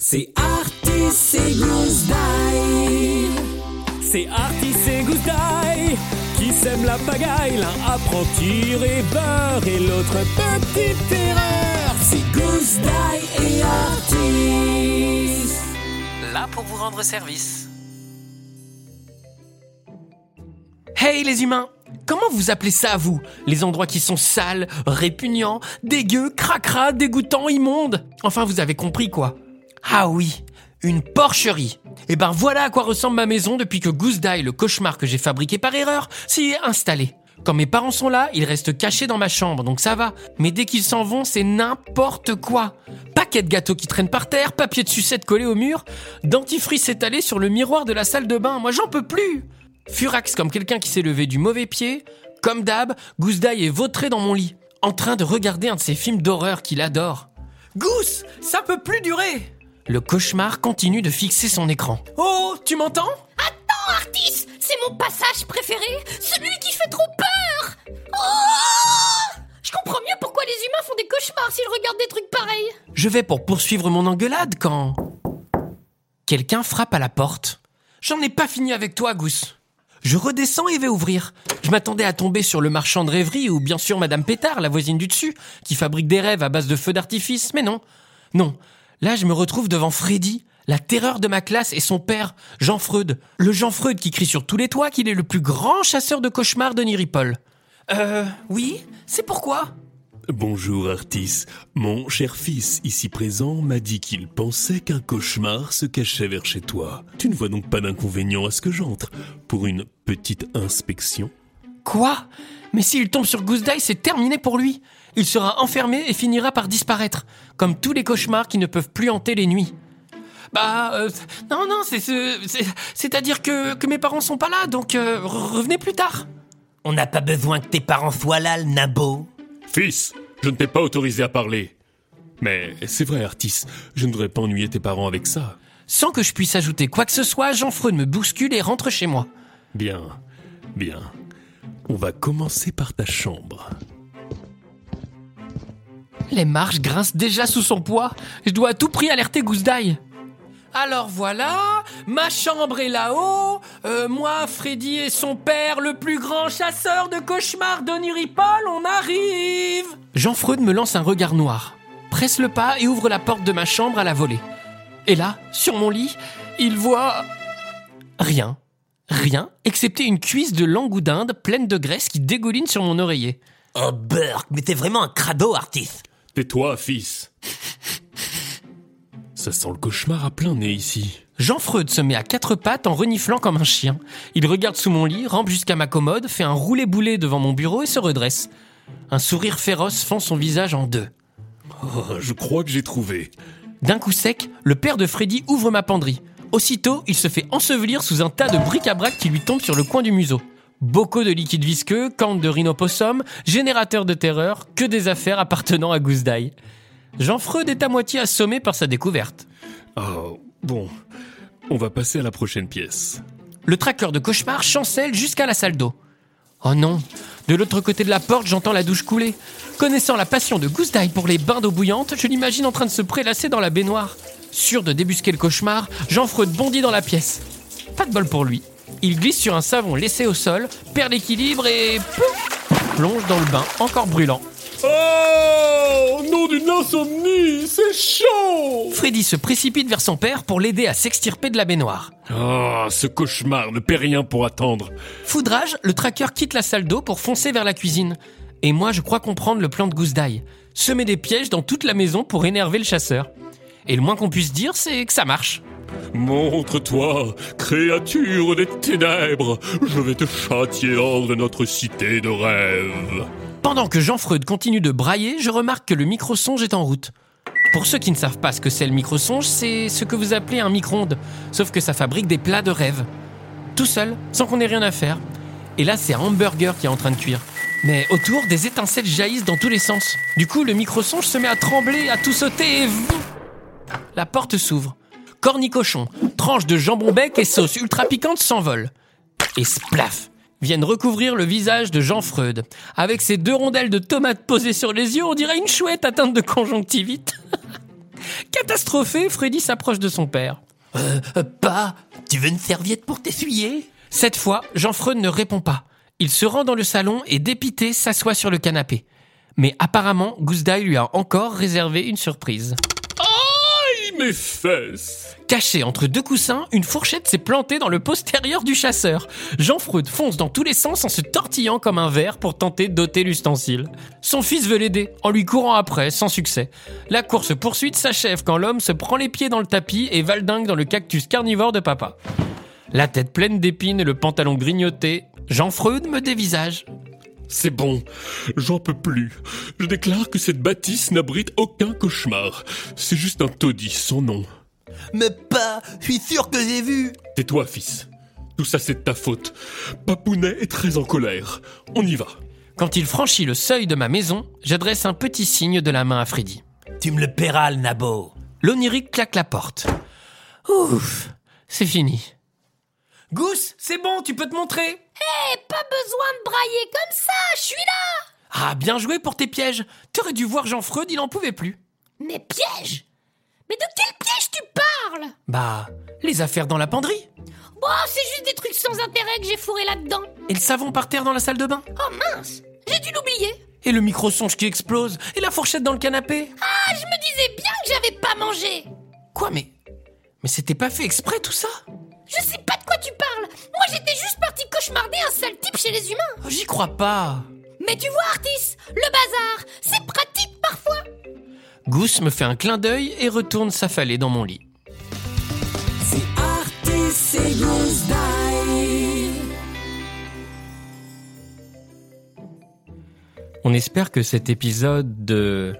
C'est Artis et Gousdaille. C'est Artis et Gousdaille qui sèment la pagaille. L'un apprend tir et beurre et l'autre petite erreur. C'est Gousdaille et Artis. Là pour vous rendre service. Hey les humains Comment vous appelez ça, vous? Les endroits qui sont sales, répugnants, dégueux, cracra, dégoûtants, immondes? Enfin, vous avez compris, quoi. Ah oui, une porcherie. Et ben voilà à quoi ressemble ma maison depuis que Goose le cauchemar que j'ai fabriqué par erreur, s'y est installé. Quand mes parents sont là, ils restent cachés dans ma chambre, donc ça va. Mais dès qu'ils s'en vont, c'est n'importe quoi. Paquet de gâteaux qui traînent par terre, papier de sucette collé au mur, dentifrice étalé sur le miroir de la salle de bain. Moi, j'en peux plus. Furax comme quelqu'un qui s'est levé du mauvais pied. Comme d'hab, Gousdaille est vautré dans mon lit, en train de regarder un de ses films d'horreur qu'il adore. Goose, ça peut plus durer Le cauchemar continue de fixer son écran. Oh, tu m'entends? Attends, Artis C'est mon passage préféré Celui qui fait trop peur Oh Je comprends mieux pourquoi les humains font des cauchemars s'ils regardent des trucs pareils. Je vais pour poursuivre mon engueulade quand... Quelqu'un frappe à la porte. J'en ai pas fini avec toi, Goose. Je redescends et vais ouvrir. Je m'attendais à tomber sur le marchand de rêverie ou bien sûr Madame Pétard, la voisine du dessus, qui fabrique des rêves à base de feux d'artifice, mais non. Non. Là, je me retrouve devant Freddy, la terreur de ma classe et son père, Jean Freud. Le Jean Freud qui crie sur tous les toits qu'il est le plus grand chasseur de cauchemars de Niripol. Euh, oui, c'est pourquoi? Bonjour Artis. Mon cher fils, ici présent, m'a dit qu'il pensait qu'un cauchemar se cachait vers chez toi. Tu ne vois donc pas d'inconvénient à ce que j'entre pour une petite inspection Quoi? Mais s'il tombe sur Goose c'est terminé pour lui. Il sera enfermé et finira par disparaître, comme tous les cauchemars qui ne peuvent plus hanter les nuits. Bah, euh, non, non, c'est c'est-à-dire que, que mes parents sont pas là, donc euh, revenez plus tard. On n'a pas besoin que tes parents soient là, le nabo. Fils, je ne t'ai pas autorisé à parler. Mais c'est vrai, Artis, je ne voudrais pas ennuyer tes parents avec ça. Sans que je puisse ajouter quoi que ce soit, Jean Freud me bouscule et rentre chez moi. Bien, bien. On va commencer par ta chambre. Les marches grincent déjà sous son poids. Je dois à tout prix alerter Gousdaille. Alors voilà, ma chambre est là-haut. Euh, moi, Freddy et son père, le plus grand chasseur de cauchemars d'Oniripol, on arrive. Jean Freud me lance un regard noir, presse le pas et ouvre la porte de ma chambre à la volée. Et là, sur mon lit, il voit rien, rien, excepté une cuisse de langue d'Inde pleine de graisse qui dégouline sur mon oreiller. Oh, Burk, mais t'es vraiment un crado, Artis. Tais-toi, fils. Ça sent le cauchemar à plein nez ici. Jean Freud se met à quatre pattes en reniflant comme un chien. Il regarde sous mon lit, rampe jusqu'à ma commode, fait un roulé-boulé devant mon bureau et se redresse. Un sourire féroce fend son visage en deux. Oh, je crois que j'ai trouvé. D'un coup sec, le père de Freddy ouvre ma penderie. Aussitôt, il se fait ensevelir sous un tas de bric-à-brac qui lui tombe sur le coin du museau. Bocaux de liquide visqueux, cornes de rhinopossum, générateur de terreur, que des affaires appartenant à Goose Die. Jean Freud est à moitié assommé par sa découverte. Oh, bon. On va passer à la prochaine pièce. Le traqueur de cauchemar chancelle jusqu'à la salle d'eau. Oh non De l'autre côté de la porte, j'entends la douche couler. Connaissant la passion de Goose Die pour les bains d'eau bouillante, je l'imagine en train de se prélasser dans la baignoire. Sûr de débusquer le cauchemar, Jean Freud bondit dans la pièce. Pas de bol pour lui. Il glisse sur un savon laissé au sol, perd l'équilibre et... Pouf plonge dans le bain, encore brûlant. Oh Nom d'une insomnie C'est chaud Freddy se précipite vers son père pour l'aider à s'extirper de la baignoire. Oh, ce cauchemar ne paie rien pour attendre. Foudrage, le tracker quitte la salle d'eau pour foncer vers la cuisine. Et moi, je crois comprendre le plan de Goose Die. Semer des pièges dans toute la maison pour énerver le chasseur. Et le moins qu'on puisse dire, c'est que ça marche. Montre-toi, créature des ténèbres, je vais te châtier hors de notre cité de rêve. Pendant que Jean Freud continue de brailler, je remarque que le microsonge est en route. Pour ceux qui ne savent pas ce que c'est le microsonge, c'est ce que vous appelez un micro-ondes, sauf que ça fabrique des plats de rêve. Tout seul, sans qu'on ait rien à faire. Et là, c'est un hamburger qui est en train de cuire. Mais autour, des étincelles jaillissent dans tous les sens. Du coup, le microsonge se met à trembler, à tout sauter et... La porte s'ouvre. Cornicochon, tranche de jambon bec et sauce ultra piquante s'envolent. Et splaf viennent recouvrir le visage de Jean Freud. Avec ses deux rondelles de tomates posées sur les yeux, on dirait une chouette atteinte de conjonctivite. Catastrophé, Freddy s'approche de son père. Euh, euh, pas Tu veux une serviette pour t'essuyer? Cette fois, Jean-Freud ne répond pas. Il se rend dans le salon et dépité s'assoit sur le canapé. Mais apparemment, Goussdaï lui a encore réservé une surprise. Mes fesses Caché entre deux coussins, une fourchette s'est plantée dans le postérieur du chasseur. Jean-Freud fonce dans tous les sens en se tortillant comme un ver pour tenter d'ôter l'ustensile. Son fils veut l'aider, en lui courant après, sans succès. La course poursuite s'achève quand l'homme se prend les pieds dans le tapis et valdingue dans le cactus carnivore de papa. La tête pleine d'épines et le pantalon grignoté, Jean-Freud me dévisage. C'est bon, j'en peux plus. Je déclare que cette bâtisse n'abrite aucun cauchemar. C'est juste un taudis, son nom. Mais pas Je suis sûr que j'ai vu Tais-toi, fils. Tout ça, c'est de ta faute. Papounet est très en colère. On y va. Quand il franchit le seuil de ma maison, j'adresse un petit signe de la main à Freddy. Tu me le paieras, le nabo L'onirique claque la porte. Ouf, c'est fini. Gousse, c'est bon, tu peux te montrer. Eh, pas besoin de brailler comme ça, je suis là Ah, bien joué pour tes pièges. T'aurais dû voir Jean-Freud, il en pouvait plus. Mes pièges? Mais de quel piège tu parles? Bah, les affaires dans la penderie. Bon, c'est juste des trucs sans intérêt que j'ai fourré là-dedans. Et le savon par terre dans la salle de bain. Oh mince J'ai dû l'oublier Et le micro-songe qui explose. Et la fourchette dans le canapé. Ah, je me disais bien que j'avais pas mangé Quoi, mais. Mais c'était pas fait exprès tout ça? Je sais pas j'étais juste parti cauchemarder un sale type chez les humains Oh, J'y crois pas. Mais tu vois, Artis, le bazar, c'est pratique parfois Gousse me fait un clin d'œil et retourne s'affaler dans mon lit. C'est Artis et Goussdaï. On espère que cet épisode de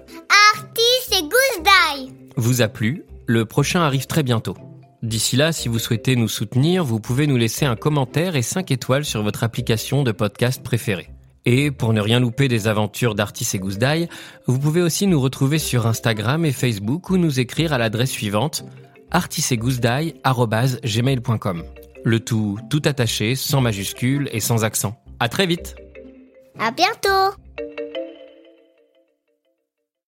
Artis et Goose Die. vous a plu. Le prochain arrive très bientôt. D'ici là, si vous souhaitez nous soutenir, vous pouvez nous laisser un commentaire et 5 étoiles sur votre application de podcast préférée. Et pour ne rien louper des aventures d'Artis et Goose Die, vous pouvez aussi nous retrouver sur Instagram et Facebook ou nous écrire à l'adresse suivante artisetgoussedie@gmail.com. Le tout tout attaché, sans majuscule et sans accent. À très vite. À bientôt.